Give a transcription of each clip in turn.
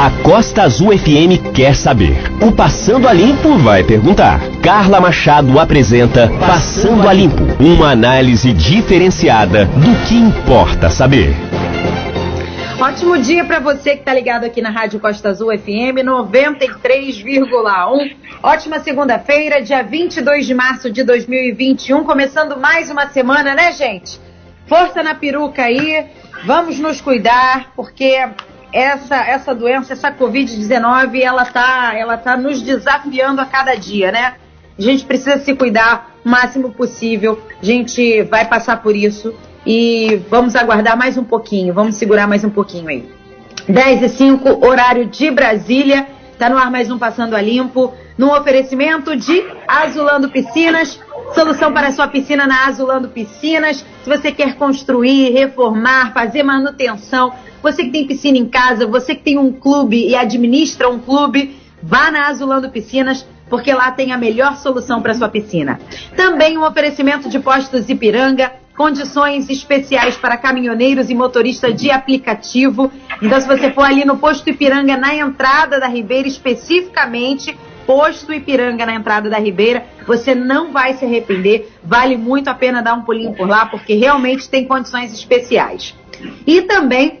A Costa Azul FM quer saber. O Passando a Limpo vai perguntar. Carla Machado apresenta Passando a Limpo, uma análise diferenciada do que importa saber. Ótimo dia para você que está ligado aqui na Rádio Costa Azul FM 93,1. Ótima segunda-feira, dia 22 de março de 2021, começando mais uma semana, né, gente? Força na peruca aí, vamos nos cuidar, porque essa, essa doença, essa Covid-19, ela tá, ela tá nos desafiando a cada dia, né? A gente precisa se cuidar o máximo possível. A gente vai passar por isso e vamos aguardar mais um pouquinho, vamos segurar mais um pouquinho aí. 10 e 5, horário de Brasília. Tá no ar mais um Passando a Limpo, no oferecimento de Azulando Piscinas. Solução para sua piscina na Azulando Piscinas. Se você quer construir, reformar, fazer manutenção, você que tem piscina em casa, você que tem um clube e administra um clube, vá na Azulando Piscinas, porque lá tem a melhor solução para sua piscina. Também um oferecimento de postos Ipiranga, condições especiais para caminhoneiros e motoristas de aplicativo. Então, se você for ali no posto Ipiranga, na entrada da Ribeira, especificamente, posto Ipiranga na entrada da Ribeira, você não vai se arrepender. Vale muito a pena dar um pulinho por lá, porque realmente tem condições especiais. E também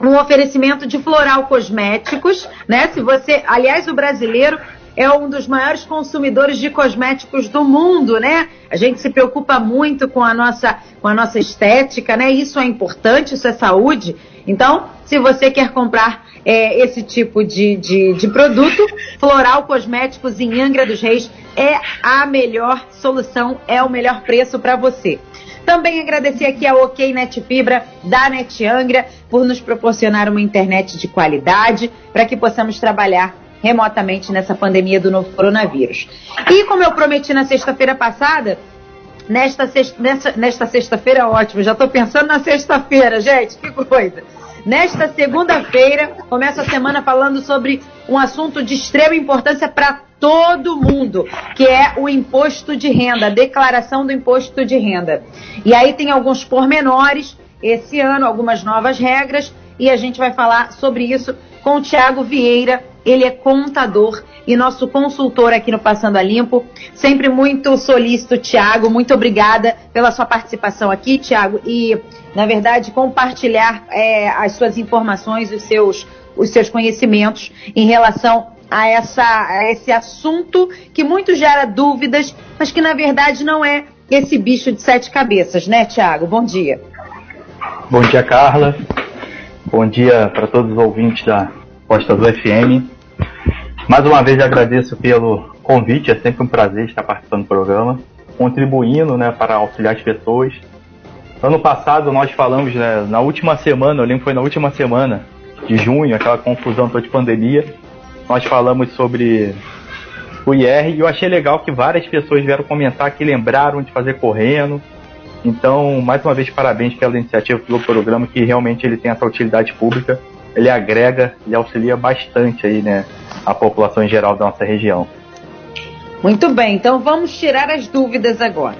um oferecimento de floral cosméticos, né? Se você, aliás, o brasileiro é um dos maiores consumidores de cosméticos do mundo, né? A gente se preocupa muito com a nossa, com a nossa estética, né? Isso é importante, isso é saúde. Então, se você quer comprar é, esse tipo de, de, de produto, Floral Cosméticos em Angra dos Reis é a melhor solução, é o melhor preço para você. Também agradecer aqui a OK Net Fibra da Net Angra por nos proporcionar uma internet de qualidade para que possamos trabalhar remotamente nessa pandemia do novo coronavírus. E como eu prometi na sexta-feira passada, nesta, nesta, nesta sexta-feira, ótimo, já estou pensando na sexta-feira, gente, que coisa. Nesta segunda-feira, começa a semana falando sobre um assunto de extrema importância para todo mundo, que é o imposto de renda, a declaração do imposto de renda. E aí tem alguns pormenores esse ano, algumas novas regras, e a gente vai falar sobre isso com o Tiago Vieira. Ele é contador e nosso consultor aqui no Passando a Limpo. Sempre muito solícito, Tiago. Muito obrigada pela sua participação aqui, Tiago. E, na verdade, compartilhar é, as suas informações, os seus, os seus conhecimentos em relação a, essa, a esse assunto que muito gera dúvidas, mas que, na verdade, não é esse bicho de sete cabeças, né, Tiago? Bom dia. Bom dia, Carla. Bom dia para todos os ouvintes da Costa do FM. Mais uma vez agradeço pelo convite, é sempre um prazer estar participando do programa, contribuindo né, para auxiliar as pessoas. Ano passado nós falamos, né, na última semana, eu lembro que foi na última semana de junho, aquela confusão toda de pandemia, nós falamos sobre o IR e eu achei legal que várias pessoas vieram comentar que lembraram de fazer correndo, então, mais uma vez, parabéns pela iniciativa do programa, que realmente ele tem essa utilidade pública, ele agrega e auxilia bastante aí, né, a população em geral da nossa região. Muito bem, então vamos tirar as dúvidas agora.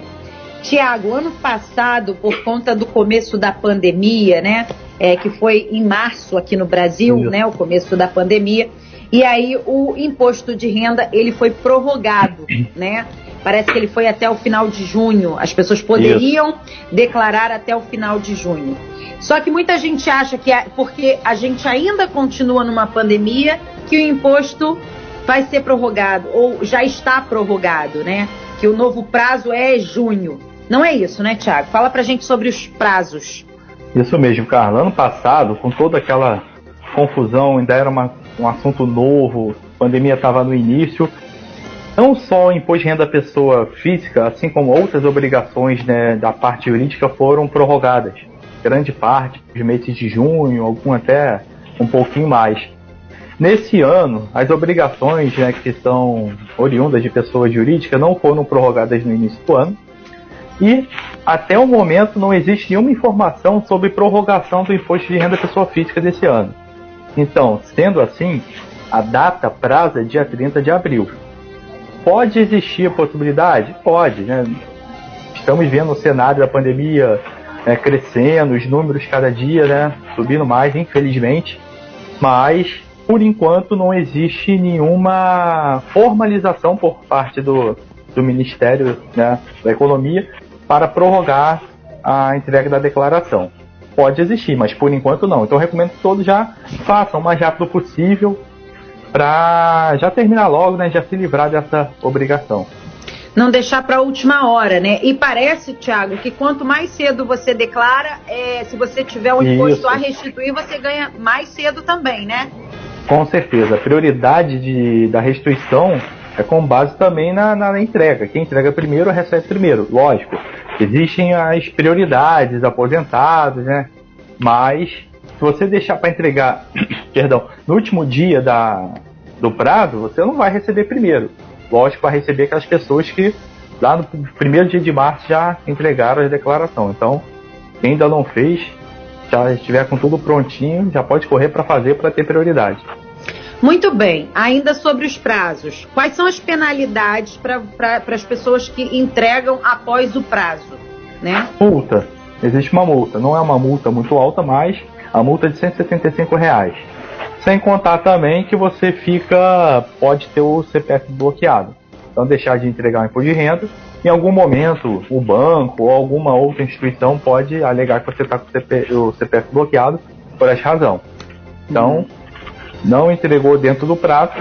Tiago, ano passado, por conta do começo da pandemia, né, é, que foi em março aqui no Brasil, né, o começo da pandemia, e aí o imposto de renda ele foi prorrogado, né? Parece que ele foi até o final de junho. As pessoas poderiam Isso. declarar até o final de junho. Só que muita gente acha que, é porque a gente ainda continua numa pandemia, que o imposto vai ser prorrogado, ou já está prorrogado, né? Que o novo prazo é junho. Não é isso, né, Tiago? Fala pra gente sobre os prazos. Isso mesmo, Carla. Ano passado, com toda aquela confusão, ainda era uma, um assunto novo, a pandemia estava no início, não só o imposto de renda da pessoa física, assim como outras obrigações né, da parte jurídica foram prorrogadas. Grande parte, os meses de junho, algum até um pouquinho mais. Nesse ano, as obrigações né, que são oriundas de pessoa jurídica não foram prorrogadas no início do ano. E até o momento não existe nenhuma informação sobre prorrogação do imposto de renda da pessoa física desse ano. Então, sendo assim, a data prazo é dia 30 de abril. Pode existir a possibilidade? Pode, né? Estamos vendo o cenário da pandemia né, crescendo, os números cada dia né, subindo mais, infelizmente. Mas por enquanto não existe nenhuma formalização por parte do, do Ministério né, da Economia para prorrogar a entrega da declaração. Pode existir, mas por enquanto não. Então eu recomendo que todos já façam o mais rápido possível para já terminar logo, né, já se livrar dessa obrigação não deixar para a última hora, né? E parece, Tiago, que quanto mais cedo você declara, é, se você tiver um imposto Isso. a restituir, você ganha mais cedo também, né? Com certeza. A prioridade de, da restituição é com base também na, na, entrega. Quem entrega primeiro recebe primeiro. Lógico, existem as prioridades, aposentados, né? Mas se você deixar para entregar, perdão, no último dia da, do prazo, você não vai receber primeiro lógico, para receber aquelas pessoas que lá no primeiro dia de março já entregaram a declaração. Então, quem ainda não fez, já estiver com tudo prontinho, já pode correr para fazer para ter prioridade. Muito bem, ainda sobre os prazos, quais são as penalidades para as pessoas que entregam após o prazo? Né? Multa. Existe uma multa. Não é uma multa muito alta, mas a multa é de 175 reais. Sem contar também que você fica. pode ter o CPF bloqueado. Então deixar de entregar o imposto de renda. Em algum momento, o banco ou alguma outra instituição pode alegar que você está com o CPF bloqueado por essa razão. Então, uhum. Não entregou dentro do prazo,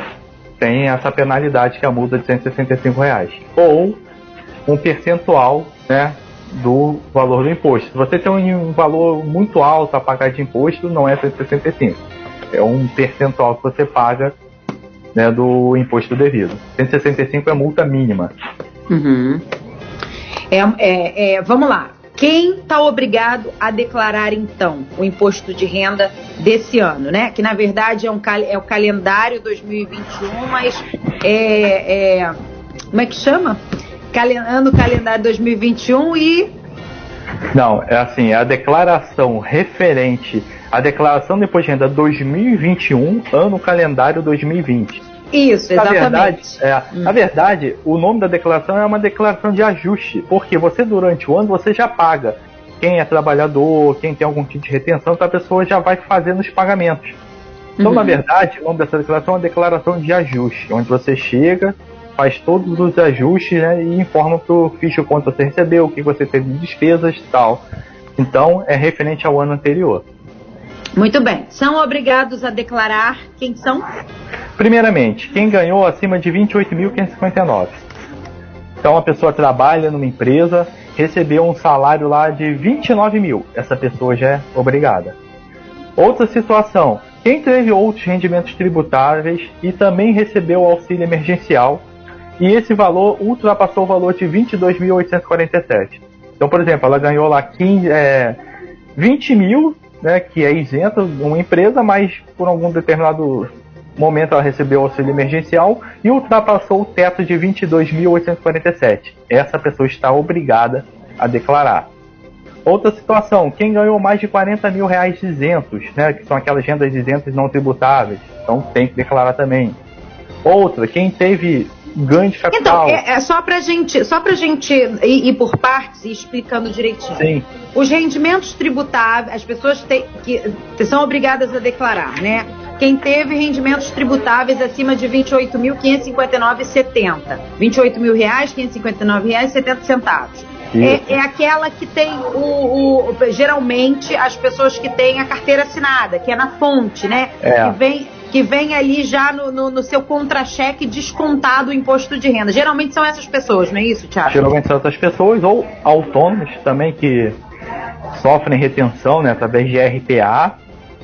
tem essa penalidade que é a multa de 165 reais. Ou um percentual né, do valor do imposto. Se você tem um, valor muito alto a pagar de imposto, não é 165 é um percentual que você paga né, do imposto devido. 165 é multa mínima. Uhum. É, é, é, vamos lá. Quem está obrigado a declarar então o imposto de renda desse ano, né? Que na verdade é, um, é o calendário 2021, mas é, é como é que chama? Ano calendário 2021 e não, é assim, é a declaração referente à declaração de imposto de renda 2021, ano calendário 2020. Isso, exatamente. Na verdade, é, hum. na verdade, o nome da declaração é uma declaração de ajuste, porque você durante o ano você já paga. Quem é trabalhador, quem tem algum tipo de retenção, então a pessoa já vai fazendo os pagamentos. Então, uhum. na verdade, o nome dessa declaração é uma declaração de ajuste, onde você chega, faz todos os ajustes né, e informa para o ficho quanto você recebeu, o que você teve de despesas e tal. Então, é referente ao ano anterior. Muito bem. São obrigados a declarar quem são? Primeiramente, quem ganhou acima de 28.559. Então, a pessoa trabalha numa empresa, recebeu um salário lá de 29 mil. Essa pessoa já é obrigada. Outra situação, quem teve outros rendimentos tributáveis e também recebeu auxílio emergencial e esse valor ultrapassou o valor de 22.847. Então, por exemplo, ela ganhou lá 15, é, 20 mil, né, que é isento de uma empresa, mas por algum determinado momento ela recebeu auxílio emergencial e ultrapassou o teto de 22.847. Essa pessoa está obrigada a declarar. Outra situação, quem ganhou mais de 40 mil reais isentos, né, que são aquelas rendas isentas não tributáveis, então tem que declarar também. Outra, quem teve ganho de capital. Então, é, é só pra gente, só pra gente ir, ir por partes e explicando direitinho. Sim. Os rendimentos tributáveis, as pessoas te, que são obrigadas a declarar, né? Quem teve rendimentos tributáveis acima de R$ 28.559,70. 28 mil reais, 559 reais, 70 centavos. É, é, aquela que tem o, o, geralmente as pessoas que têm a carteira assinada, que é na fonte, né? É. Que vem que vem ali já no, no, no seu contra-cheque descontado o imposto de renda. Geralmente são essas pessoas, não é isso, Tiago? Geralmente são essas pessoas, ou autônomos também que sofrem retenção né, através de RPA.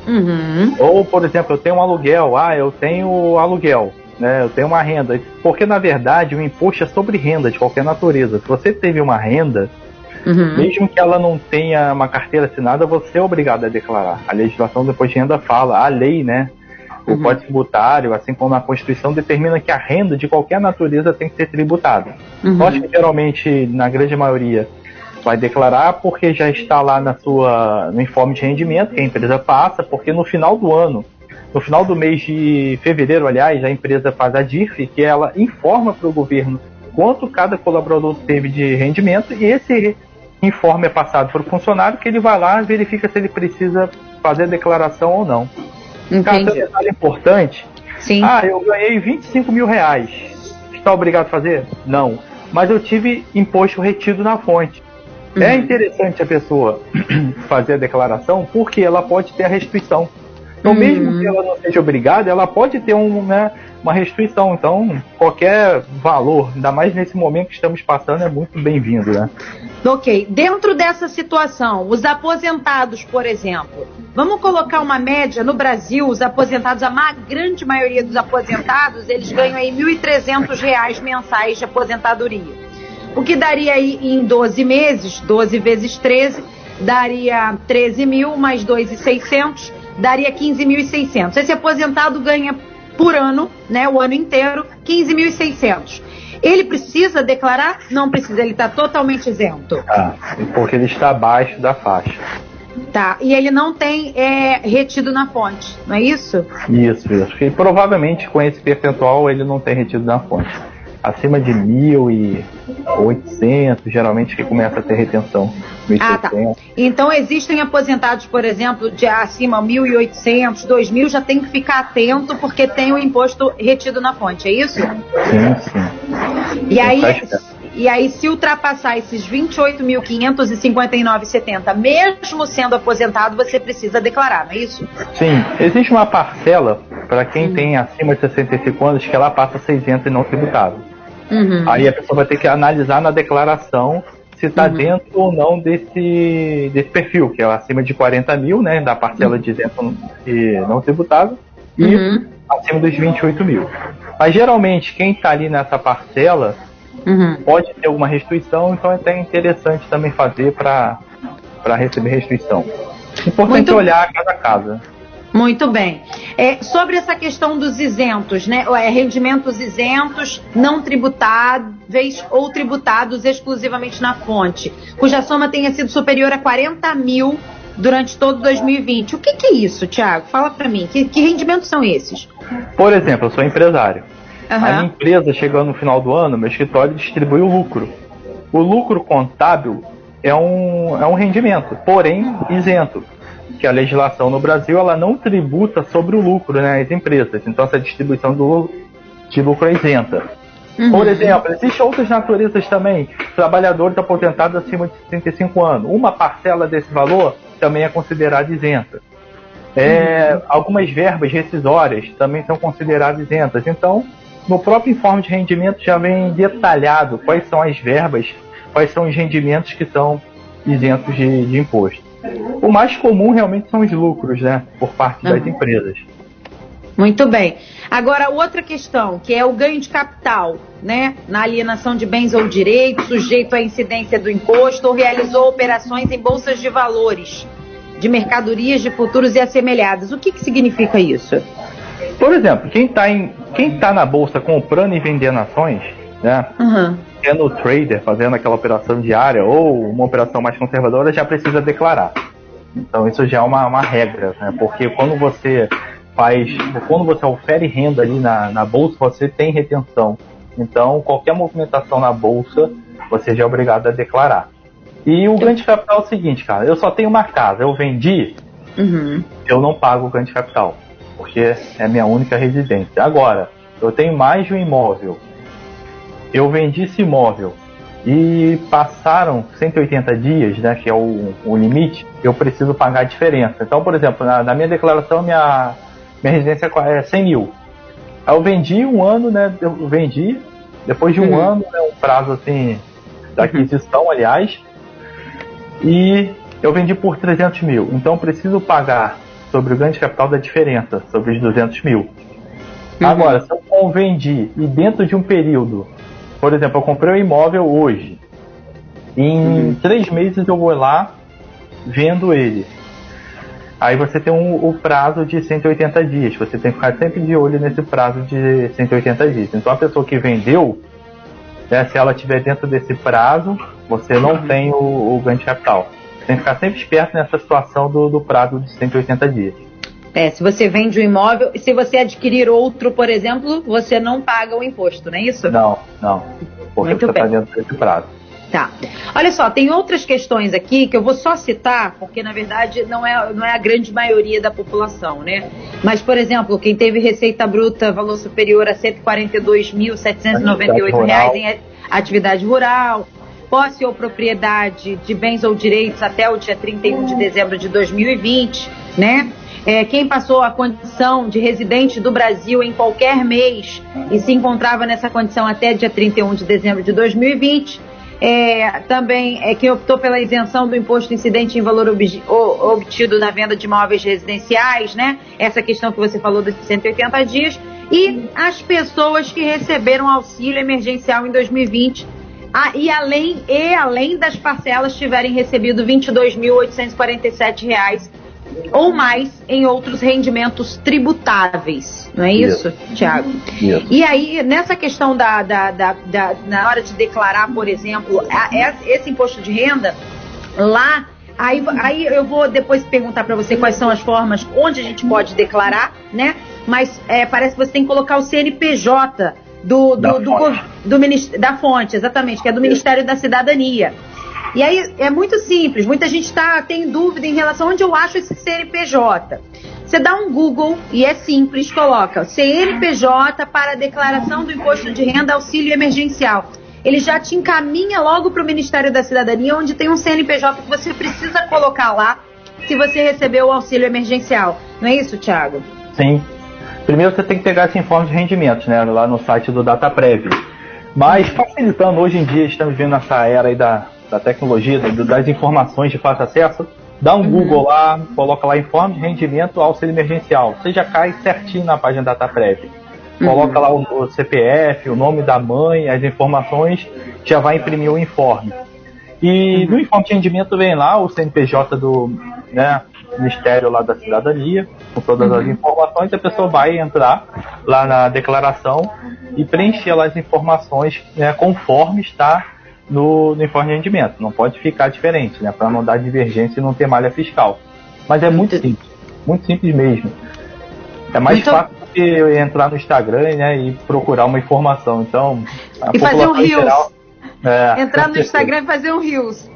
Uhum. Ou, por exemplo, eu tenho um aluguel, ah, eu tenho aluguel, né, eu tenho uma renda. Porque, na verdade, o imposto é sobre renda de qualquer natureza. Se você teve uma renda, Uhum. Mesmo que ela não tenha uma carteira assinada, você é obrigado a declarar. A legislação do imposto de renda fala, a lei, né, o uhum. Código Tributário, assim como a Constituição, determina que a renda de qualquer natureza tem que ser tributada. Uhum. que geralmente, na grande maioria, vai declarar porque já está lá na sua, no informe de rendimento que a empresa passa, porque no final do ano, no final do mês de fevereiro, aliás, a empresa faz a DIRF, que ela informa para o governo quanto cada colaborador teve de rendimento e esse informe é passado para o funcionário que ele vai lá e verifica se ele precisa fazer a declaração ou não. Entendi. Cara, detalhe importante. Sim. Ah, eu ganhei 25 mil reais. Está obrigado a fazer? Não. Mas eu tive imposto retido na fonte. É Uhum. interessante a pessoa fazer a declaração porque ela pode ter a restrição. Então, Uhum. mesmo que ela não seja obrigada, ela pode ter um, né, uma restrição. Então, qualquer valor, ainda mais nesse momento que estamos passando, é muito bem-vindo, né? Ok, dentro dessa situação, os aposentados, por exemplo, vamos colocar uma média no Brasil, os aposentados, a ma grande maioria dos aposentados, eles ganham aí 1.300 reais mensais de aposentadoria. O que daria aí em 12 meses, 12 vezes 13, daria 13 mil mais 2.600, daria 15.600. Esse aposentado ganha por ano, né, o ano inteiro, 15.600. Ele precisa declarar? Não precisa, ele está totalmente isento. Ah, porque ele está abaixo da faixa. Tá, e ele não tem é, retido na fonte, não é isso? Isso, isso. E provavelmente com esse percentual ele não tem retido na fonte. Acima de 1.800, geralmente que começa a ter retenção. 1.600. Ah, tá. Então existem aposentados, por exemplo, de acima 1.800, 2.000, já tem que ficar atento porque tem o imposto retido na fonte, é isso? Sim, sim. E aí, e aí se ultrapassar esses 28.559,70, mesmo sendo aposentado, você precisa declarar, não é isso? Sim, existe uma parcela para quem tem acima de 65 anos que ela passa a ser isenta e não tributável. Uhum. Aí a pessoa vai ter que analisar na declaração se está Uhum. dentro ou não desse, desse perfil, que é acima de 40 mil, né, da parcela de isento e não tributável, e Uhum. acima dos 28 mil. Mas geralmente quem está ali nessa parcela Uhum. pode ter alguma restrição, então é até interessante também fazer para receber restrição. Importante Muito- olhar cada casa. Muito bem. É, sobre essa questão dos isentos, né? É, rendimentos isentos, não tributáveis ou tributados exclusivamente na fonte, cuja soma tenha sido superior a 40 mil durante todo 2020. O que, que é isso, Tiago? Fala para mim. Que, que rendimentos são esses? Por exemplo, eu sou empresário. A minha empresa, chegando no final do ano, meu escritório distribui o lucro. O lucro contábil é um, é um rendimento, porém isento. Que a legislação no Brasil ela não tributa sobre o lucro, né, as empresas. Então essa distribuição do, de lucro é isenta. Uhum. Por exemplo, existem outras naturezas também. Trabalhadores aposentados acima de 65 anos. Uma parcela desse valor também é considerada isenta. É, Algumas verbas rescisórias também são consideradas isentas. Então, no próprio informe de rendimento já vem detalhado quais são as verbas, quais são os rendimentos que são isentos de, de imposto. O mais comum realmente são os lucros, né, por parte das Aham. empresas. Muito bem. Agora, outra questão, que é o ganho de capital, né? Na alienação de bens ou direitos, sujeito à incidência do imposto, ou realizou operações em bolsas de valores, de mercadorias, de futuros e assemelhados. O que, que significa isso? Por exemplo, quem está quem tá na bolsa comprando e vendendo ações, né, Uhum. sendo trader, fazendo aquela operação diária ou uma operação mais conservadora, já precisa declarar. Então isso já é uma, uma regra, né? porque quando você faz, quando você ofere renda ali na, na bolsa, você tem retenção. Então qualquer movimentação na bolsa, você já é obrigado a declarar. E o ganho de capital é o seguinte, cara, eu só tenho uma casa, eu vendi, Uhum. eu não pago o ganho de capital, porque é minha única residência. Agora, eu tenho mais de um imóvel. Eu vendi esse imóvel e passaram 180 dias, né, que é o, o limite, eu preciso pagar a diferença. Então, por exemplo, na, na minha declaração, minha, minha residência é 100 mil. Aí eu vendi um ano, né, eu vendi, depois de um Uhum. ano, né, um prazo assim, da aquisição, aliás, e eu vendi por 300 mil. Então eu preciso pagar sobre o ganho de capital da diferença, sobre os 200 mil. Agora, se eu vendi e dentro de um período, por exemplo, eu comprei um imóvel hoje, em três meses eu vou lá, vendo ele. Aí você tem um, o prazo de 180 dias. Você tem que ficar sempre de olho nesse prazo de 180 dias. Então a pessoa que vendeu, né, se ela estiver dentro desse prazo, você não tem o, o ganho de capital. Você tem que ficar sempre esperto nessa situação do, do prazo de 180 dias. É, se você vende um imóvel, se você adquirir outro, por exemplo, você não paga o imposto, não é isso? Não, não. Porque Muito você está dentro desse prazo. Tá. Olha só, tem outras questões aqui que eu vou só citar, porque na verdade não é, não é a grande maioria da população, né? Mas, por exemplo, quem teve receita bruta valor superior a R$ 142.798 em atividade rural, posse ou propriedade de bens ou direitos até o dia 31 de dezembro de 2020, né? É, quem passou a condição de residente do Brasil em qualquer mês e se encontrava nessa condição até dia 31 de dezembro de 2020, é, também é quem optou pela isenção do imposto incidente em valor ob obtido na venda de imóveis residenciais, né? Essa questão que você falou dos 180 dias. E as pessoas que receberam auxílio emergencial em 2020 ah, e, além, e além das parcelas tiverem recebido R$ 22.847 ou mais em outros rendimentos tributáveis. Não é isso, isso. Tiago? Isso. E aí, nessa questão da, da, da, da, na hora de declarar, por exemplo, a, esse imposto de renda, lá Aí, aí eu vou depois perguntar para você quais são as formas onde a gente pode declarar, né? Mas é, parece que você tem que colocar o CNPJ do, do, da, do, fonte. Do, do, da fonte, exatamente, que é do Ministério da Cidadania. E aí é muito simples, muita gente tá, tem dúvida em relação a onde eu acho esse CNPJ. Você dá um Google e é simples, coloca CNPJ para declaração do imposto de renda auxílio emergencial. Ele já te encaminha logo para o Ministério da Cidadania, onde tem um CNPJ que você precisa colocar lá se você recebeu o auxílio emergencial. Não é isso, Thiago? Sim. Primeiro você tem que pegar esse informe de rendimentos, né? Lá no site do DataPrev. Mas facilitando, hoje em dia estamos vendo essa era aí da, da tecnologia, das informações de fácil acesso. Dá um uhum. Google lá, coloca lá informe de rendimento auxílio emergencial. Você já cai certinho na página da DataPrev. Uhum. Coloca lá o, o, CPF, o nome da mãe, as informações, já vai imprimir o informe. E uhum. no informe de rendimento vem lá o CNPJ do, né, Ministério lá da Cidadania, com todas uhum. as informações, a pessoa vai entrar lá na declaração e preencher lá as informações né, conforme está no, informe de rendimento. Não pode ficar diferente, né, para não dar divergência e não ter malha fiscal. Mas é muito simples, muito simples mesmo. É mais então... fácil do que entrar no Instagram né, e procurar uma informação. Então, e fazer um Reels. Geral, é, Entrar no Instagram e fazer um Reels.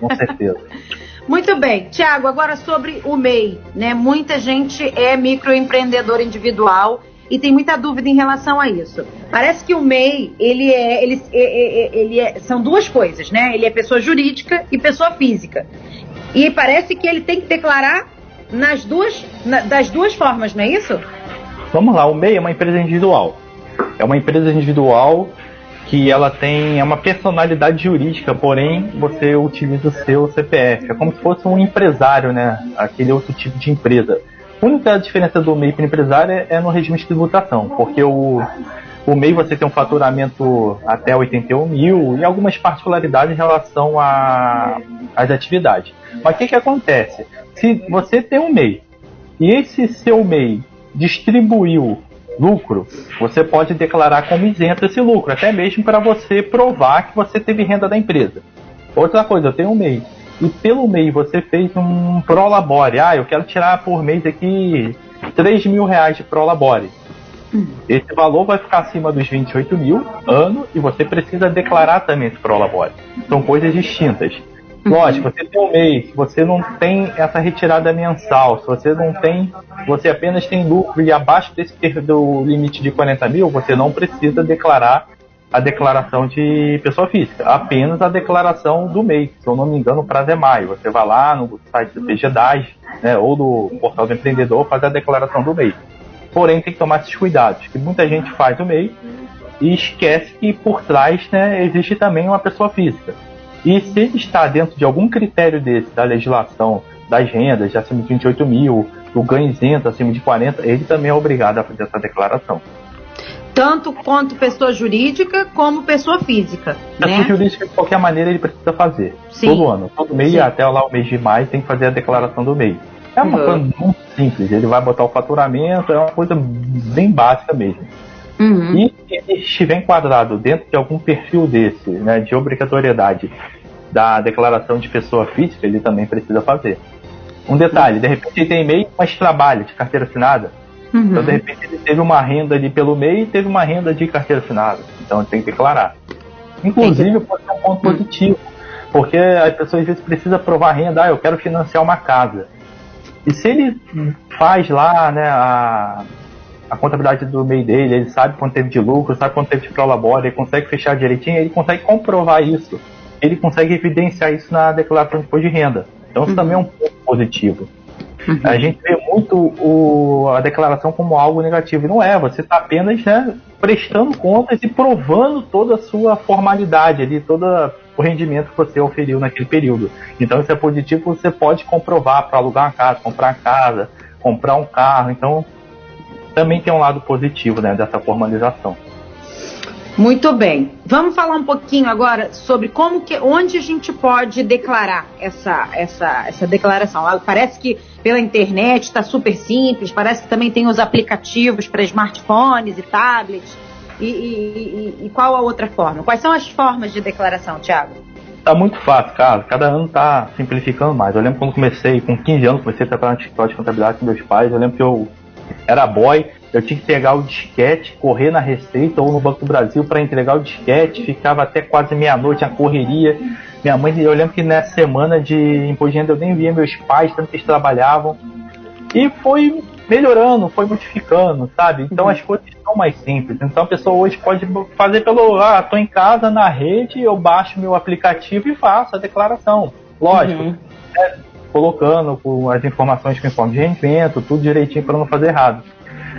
Com certeza. Muito bem, Tiago, agora sobre o MEI, né? Muita gente é microempreendedor individual e tem muita dúvida em relação a isso. Parece que o MEI, ele é, ele, é, é, é, ele é, são duas coisas, né? Ele é pessoa jurídica e pessoa física. E parece que ele tem que declarar nas duas, na, das duas formas, não é isso? Vamos lá, o MEI é uma empresa individual. É uma empresa individual que ela tem uma personalidade jurídica, porém você utiliza o seu CPF. É como se fosse um empresário, né? Aquele outro tipo de empresa. Única diferença do MEI para empresário é, no regime de tributação, porque o, o MEI você tem um faturamento até 81 mil e algumas particularidades em relação às atividades. Mas o que, que acontece? Se você tem um MEI e esse seu MEI distribuiu lucro, você pode declarar como isento esse lucro, até mesmo para você provar que você teve renda da empresa. Outra coisa, eu tenho um mês. E pelo mês você fez um prolabore. Ah, eu quero tirar por mês aqui 3 mil reais de prolabore. Esse valor vai ficar acima dos 28 mil ano e você precisa declarar também esse prolabore. São coisas distintas. Lógico, você tem um mês, se você não tem essa retirada mensal, se você não tem, você apenas tem lucro e abaixo desse do limite de 40 mil, você não precisa declarar a declaração de pessoa física, apenas a declaração do mês. Se eu não me engano, o prazo é maio. Você vai lá no site do PGDAS, né, ou do portal do empreendedor, fazer a declaração do mês. Porém, tem que tomar esses cuidados, que muita gente faz o mês e esquece que por trás né, existe também uma pessoa física. E se ele está dentro de algum critério desse, da legislação das rendas de acima de 28 mil, do ganho isento acima de 40, ele também é obrigado a fazer essa declaração. Tanto quanto pessoa jurídica como pessoa física. Pessoa né? jurídica, de qualquer maneira, ele precisa fazer. Sim. Todo ano. Todo mês, Sim. até lá o mês de maio, tem que fazer a declaração do mês. É uma uhum. coisa muito simples. Ele vai botar o faturamento, é uma coisa bem básica mesmo. Uhum. E se ele estiver enquadrado dentro de algum perfil desse, né, de obrigatoriedade da declaração de pessoa física, ele também precisa fazer. Um detalhe, de repente ele tem e-mail, mas trabalha de carteira assinada. Uhum. Então, de repente, ele teve uma renda ali pelo MEI e teve uma renda de carteira assinada. Então, ele tem que declarar. Inclusive, pode ser um ponto positivo. Porque as pessoas às vezes precisam provar renda, ah, eu quero financiar uma casa. E se ele faz lá né, a, a contabilidade do MEI dele, ele sabe quanto teve de lucro, sabe quanto teve de prolabore, ele consegue fechar direitinho, ele consegue comprovar isso. Ele consegue evidenciar isso na declaração de imposto de renda. Então isso uhum. também é um ponto positivo. Uhum. A gente vê muito o, a declaração como algo negativo. Não é, você está apenas né, prestando contas e provando toda a sua formalidade ali, todo o rendimento que você oferiu naquele período. Então isso é positivo, você pode comprovar para alugar uma casa, comprar uma casa, comprar um carro. Então também tem um lado positivo né, dessa formalização. Muito bem. Vamos falar um pouquinho agora sobre como que, onde a gente pode declarar essa, essa, essa declaração. Parece que pela internet está super simples, parece que também tem os aplicativos para smartphones e tablets. E, e, e, qual a outra forma? Quais são as formas de declaração, Tiago? Tá muito fácil, cara. Cada ano tá simplificando mais. Eu lembro quando comecei, com 15 anos, comecei a trabalhar no escritório de contabilidade com meus pais. Eu lembro que eu era boy, eu tinha que pegar o disquete, correr na Receita ou no Banco do Brasil para entregar o disquete, ficava até quase meia-noite a correria. Minha mãe, eu lembro que nessa semana de imposto de renda eu nem via meus pais, tanto que eles trabalhavam. E foi melhorando, foi modificando, sabe? Então uhum. as coisas são mais simples. Então a pessoa hoje pode fazer pelo, ah, tô em casa na rede, eu baixo meu aplicativo e faço a declaração. Lógico, uhum. né? Colocando com as informações com informe de rendimento, tudo direitinho para não fazer errado.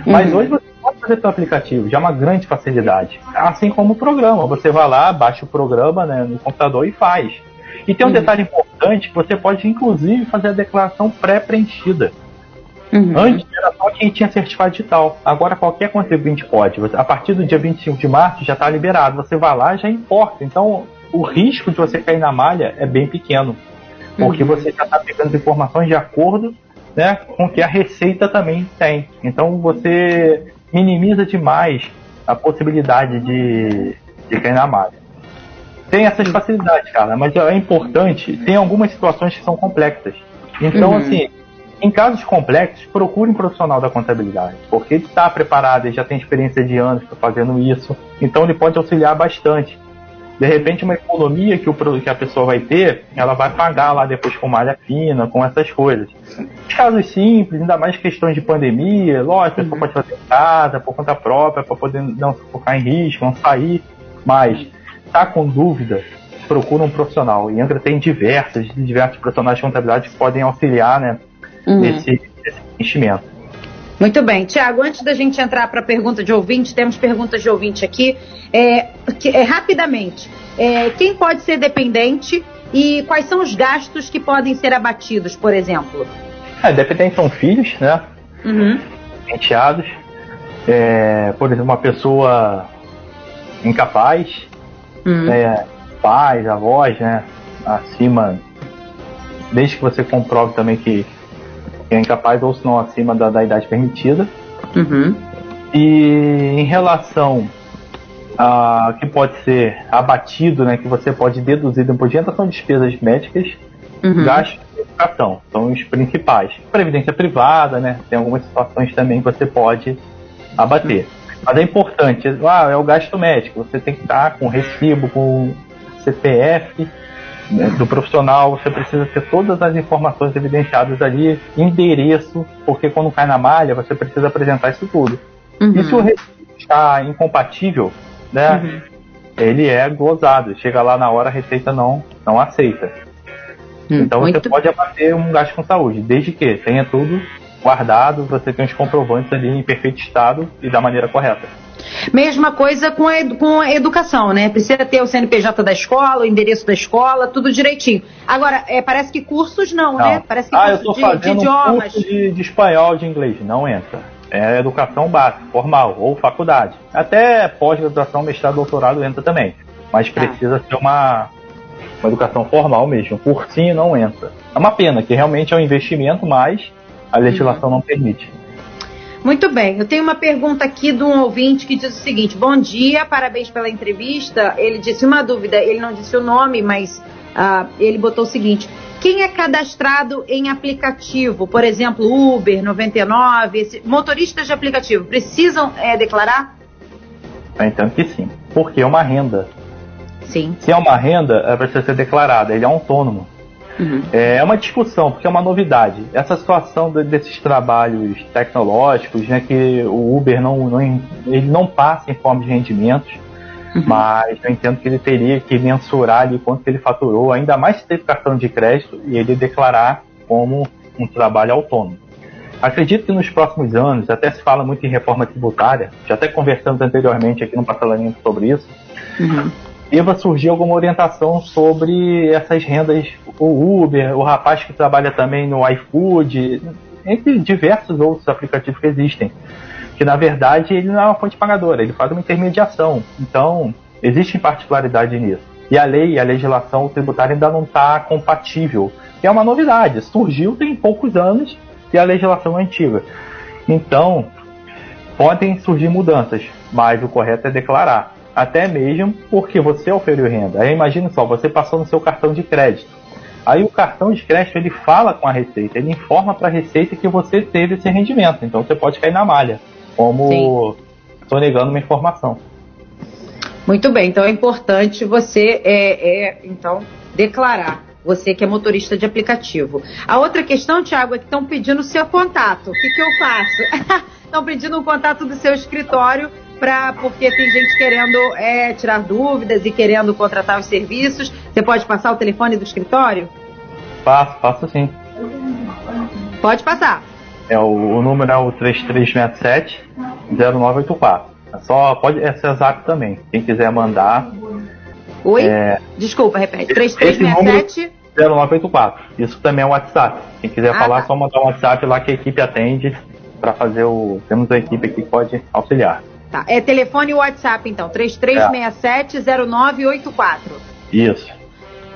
Mas uhum. hoje você pode fazer pelo aplicativo, já é uma grande facilidade. Assim como o programa, você vai lá, baixa o programa né, no computador e faz. E tem um uhum. detalhe importante, você pode inclusive fazer a declaração pré-preenchida. Uhum. Antes era só quem tinha certificado digital. Agora qualquer contribuinte pode. A partir do dia 25 de março já está liberado. Você vai lá já importa. Então o risco de você cair na malha é bem pequeno. Porque uhum. você já está pegando informações de acordo né, com que a receita também tem. Então você minimiza demais a possibilidade de, de cair na malha. Tem essas facilidades, cara, mas é importante. Tem algumas situações que são complexas. Então, uhum. assim, em casos complexos, procure um profissional da contabilidade, porque ele está preparado, ele já tem experiência de anos fazendo isso, então ele pode auxiliar bastante. De repente, uma economia que, o, que a pessoa vai ter, ela vai pagar lá depois com malha fina, com essas coisas. Os casos simples, ainda mais questões de pandemia, lógico, a pessoa pode fazer em casa, por conta própria, para poder não focar em risco, não sair. Mas, tá com dúvida, procura um profissional. E Angra tem diversos, diversos profissionais de contabilidade que podem auxiliar né, uhum. nesse, nesse investimento. Muito bem. Tiago, antes da gente entrar para a pergunta de ouvinte, temos perguntas de ouvinte aqui. É, que, é, rapidamente, é, quem pode ser dependente e quais são os gastos que podem ser abatidos, por exemplo? É, dependentes são filhos, né? Uhum. Enteados. É, por exemplo, uma pessoa incapaz, uhum. é, pais, avós, né? Acima, desde que você comprove também que é incapaz ou se não acima da, da idade permitida. Uhum. E em relação a que pode ser abatido, né, que você pode deduzir imposto de renda, são despesas médicas, uhum. gastos de educação, são os principais. Previdência privada, né, tem algumas situações também que você pode abater. Uhum. Mas é importante, ah, é o gasto médico, você tem que estar com recibo, com CPF, né, do profissional, você precisa ter todas as informações evidenciadas ali, endereço, porque quando cai na malha, você precisa apresentar isso tudo. Uhum. E se o recibo está incompatível, né, uhum. ele é gozado. Chega lá na hora, a receita não, não aceita. Hum, então você pode abater um gasto com saúde, desde que tenha tudo guardado, você tem os comprovantes ali em perfeito estado e da maneira correta. Mesma coisa com a, com a educação, né? Precisa ter o CNPJ da escola, o endereço da escola, tudo direitinho. Agora, é, parece que cursos não, né? não. né? Parece que ah, eu tô de, fazendo de idiomas. Um curso de, de espanhol, de inglês, não entra. É educação básica, formal, ou faculdade. Até pós-graduação, mestrado, doutorado entra também. Mas tá. precisa ah. ser uma, uma educação formal mesmo. Cursinho não entra. É uma pena, que realmente é um investimento, mas a legislação uhum. não permite. Muito bem, eu tenho uma pergunta aqui de um ouvinte que diz o seguinte: Bom dia, parabéns pela entrevista. Ele disse uma dúvida, ele não disse o nome, mas uh, ele botou o seguinte: Quem é cadastrado em aplicativo, por exemplo, Uber, 99, esse, motoristas de aplicativo, precisam é, declarar? Então que sim, porque é uma renda. Sim. Se é uma renda, é precisa ser declarada. Ele é autônomo. Uhum. É uma discussão, porque é uma novidade. Essa situação de, desses trabalhos tecnológicos, né, que o Uber não, não, ele não passa em forma de rendimentos, uhum. mas eu entendo que ele teria que mensurar ali quanto que ele faturou, ainda mais se teve cartão de crédito, e ele declarar como um trabalho autônomo. Acredito que nos próximos anos, até se fala muito em reforma tributária, já até conversamos anteriormente aqui no Passalamento sobre isso, uhum deva surgir alguma orientação sobre essas rendas, o Uber, o rapaz que trabalha também no iFood, entre diversos outros aplicativos que existem. Que na verdade ele não é uma fonte pagadora, ele faz uma intermediação. Então, existe particularidade nisso. E a lei, a legislação tributária ainda não está compatível. Que é uma novidade, surgiu tem poucos anos e a legislação é antiga. Então, podem surgir mudanças, mas o correto é declarar. Até mesmo porque você oferiu renda. Aí imagina só, você passou no seu cartão de crédito. Aí o cartão de crédito ele fala com a Receita, ele informa para a Receita que você teve esse rendimento. Então você pode cair na malha, como estou negando uma informação. Muito bem, então é importante você é, é, então declarar. Você que é motorista de aplicativo. A outra questão, Tiago, é que estão pedindo o seu contato. O que, que eu faço? Estão pedindo o contato do seu escritório pra, porque tem gente querendo é, tirar dúvidas e querendo contratar os serviços. Você pode passar o telefone do escritório? Passo, passo sim. Pode passar. É, o, o número é o 3367 0984. É só, pode é também. Quem quiser mandar. Oi? É, Desculpa, repete. 3367 0984. Isso também é o WhatsApp. Quem quiser ah, falar, tá. é só mandar um WhatsApp lá que a equipe atende para fazer o. Temos a equipe aqui que pode auxiliar. Tá. É telefone e WhatsApp, então. 3367-0984. Isso.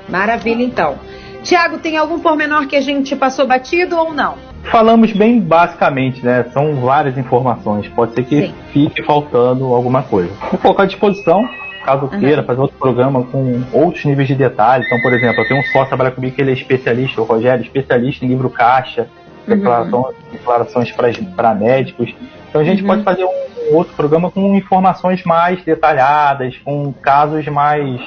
Maravilha, então. Tiago, tem algum pormenor que a gente passou batido ou não? Falamos bem basicamente, né? São várias informações. Pode ser que Sim. fique faltando alguma coisa. Vou colocar à disposição, caso uhum. queira, fazer outro programa com outros níveis de detalhe. Então, por exemplo, eu tenho um sócio que trabalha comigo que ele é especialista, o Rogério, especialista em livro caixa, uhum. declarações para médicos. Então a gente uhum. pode fazer um outro programa com informações mais detalhadas, com casos mais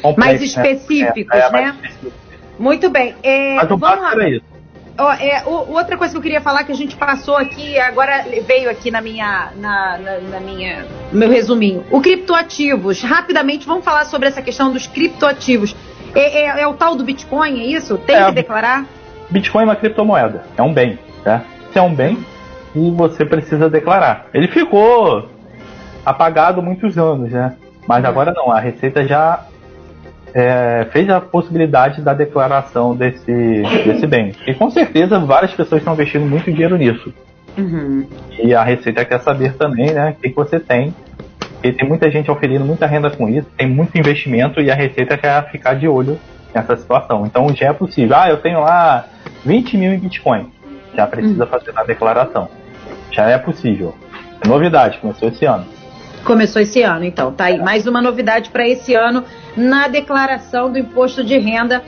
complexos, mais né? específicos, né? É, é, né? Mais Muito bem. É, Mas o vamos lá. Era isso. Oh, é, o, outra coisa que eu queria falar que a gente passou aqui, agora veio aqui na minha, na, na, na minha, no meu resuminho. O criptoativos. Rapidamente, vamos falar sobre essa questão dos criptoativos. É, é, é o tal do Bitcoin, é isso? Tem é, que declarar? Bitcoin é uma criptomoeda, é um bem, tá? Se é um bem, e você precisa declarar. Ele ficou apagado muitos anos, né? Mas uhum. agora não, a Receita já é, fez a possibilidade da declaração desse, desse bem. E com certeza várias pessoas estão investindo muito dinheiro nisso. Uhum. E a Receita quer saber também, né, o que, que você tem. Porque tem muita gente oferindo muita renda com isso, tem muito investimento e a Receita quer ficar de olho nessa situação. Então já é possível. Ah, eu tenho lá 20 mil em Bitcoin. Já precisa uhum. fazer a declaração. Já é possível. É novidade, começou esse ano. Começou esse ano, então. Tá aí mais uma novidade para esse ano na declaração do imposto de renda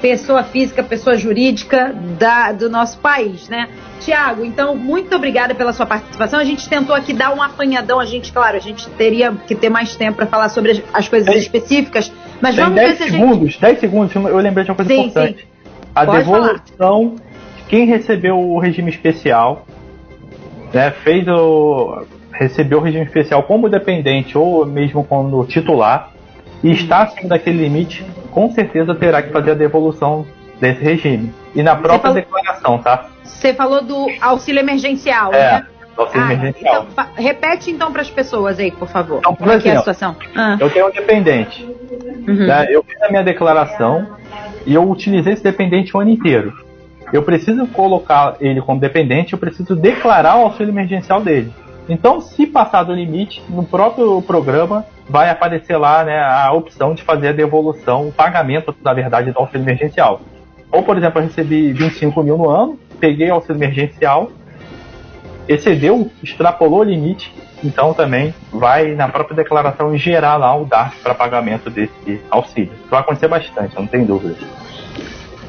pessoa física, pessoa jurídica da, do nosso país, né? Tiago, então, muito obrigada pela sua participação. A gente tentou aqui dar um apanhadão, a gente, claro, a gente teria que ter mais tempo para falar sobre as, as coisas dez, específicas, mas vamos ver se a gente... segundos, 10 segundos, eu lembrei de uma coisa sim, importante. Sim. A Pode devolução falar. quem recebeu o regime especial, né, fez o recebeu o regime especial como dependente ou mesmo como titular e está acima daquele limite, com certeza terá que fazer a devolução desse regime. E na própria falou, declaração, tá? Você falou do auxílio emergencial, é, né? Auxílio ah, emergencial. Então, repete então para as pessoas aí, por favor. Então, por exemplo, é, é a situação? Ah. Eu tenho um dependente. Uhum. Né? Eu fiz a minha declaração e eu utilizei esse dependente o ano inteiro eu preciso colocar ele como dependente, eu preciso declarar o auxílio emergencial dele. Então, se passar do limite, no próprio programa vai aparecer lá né, a opção de fazer a devolução, o pagamento, na verdade, do auxílio emergencial. Ou, por exemplo, eu recebi 25 mil no ano, peguei o auxílio emergencial, excedeu, extrapolou o limite, então também vai na própria declaração gerar lá o DARF para pagamento desse auxílio. Isso vai acontecer bastante, não tem dúvida.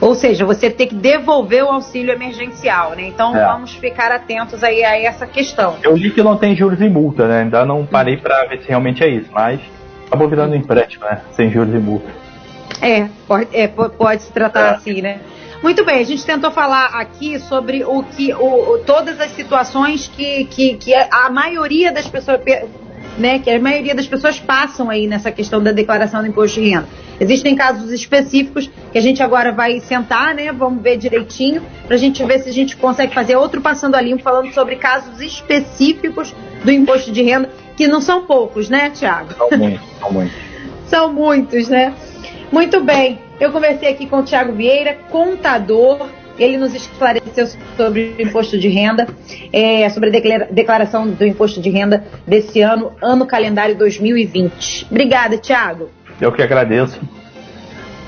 Ou seja, você tem que devolver o auxílio emergencial, né? Então é. vamos ficar atentos aí a essa questão. Eu li que não tem juros e multa, né? Ainda não parei para ver se realmente é isso, mas acabou virando empréstimo, né? Sem juros e multa. É, pode, é, pode se tratar é. assim, né? Muito bem, a gente tentou falar aqui sobre o que o, todas as situações que, que, que a maioria das pessoas né, que a maioria das pessoas passam aí nessa questão da declaração do imposto de renda. Existem casos específicos que a gente agora vai sentar, né? Vamos ver direitinho, para a gente ver se a gente consegue fazer outro passando a limpo falando sobre casos específicos do imposto de renda, que não são poucos, né, Tiago? São muitos, são muitos. são muitos, né? Muito bem. Eu conversei aqui com o Tiago Vieira, contador ele nos esclareceu sobre o imposto de renda, é, sobre a declaração do imposto de renda desse ano, ano calendário 2020. Obrigada, Tiago. Eu que agradeço.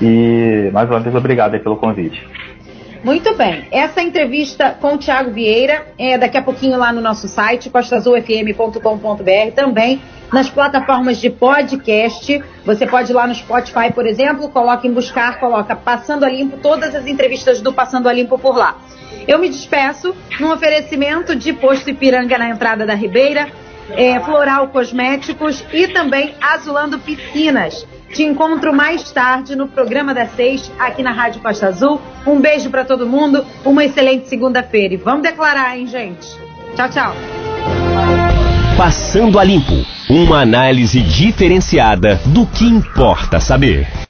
E mais uma vez, obrigado pelo convite. Muito bem. Essa entrevista com o Tiago Vieira é daqui a pouquinho lá no nosso site, costasufm.com.br, também nas plataformas de podcast. Você pode ir lá no Spotify, por exemplo, coloca em buscar, coloca Passando a Limpo, todas as entrevistas do Passando a Limpo por lá. Eu me despeço num oferecimento de posto Ipiranga na entrada da Ribeira, é, Floral Cosméticos e também Azulando Piscinas. Te encontro mais tarde no programa das seis, aqui na Rádio Costa Azul. Um beijo para todo mundo, uma excelente segunda-feira. E vamos declarar, hein, gente? Tchau, tchau. Passando a Limpo uma análise diferenciada do que importa saber.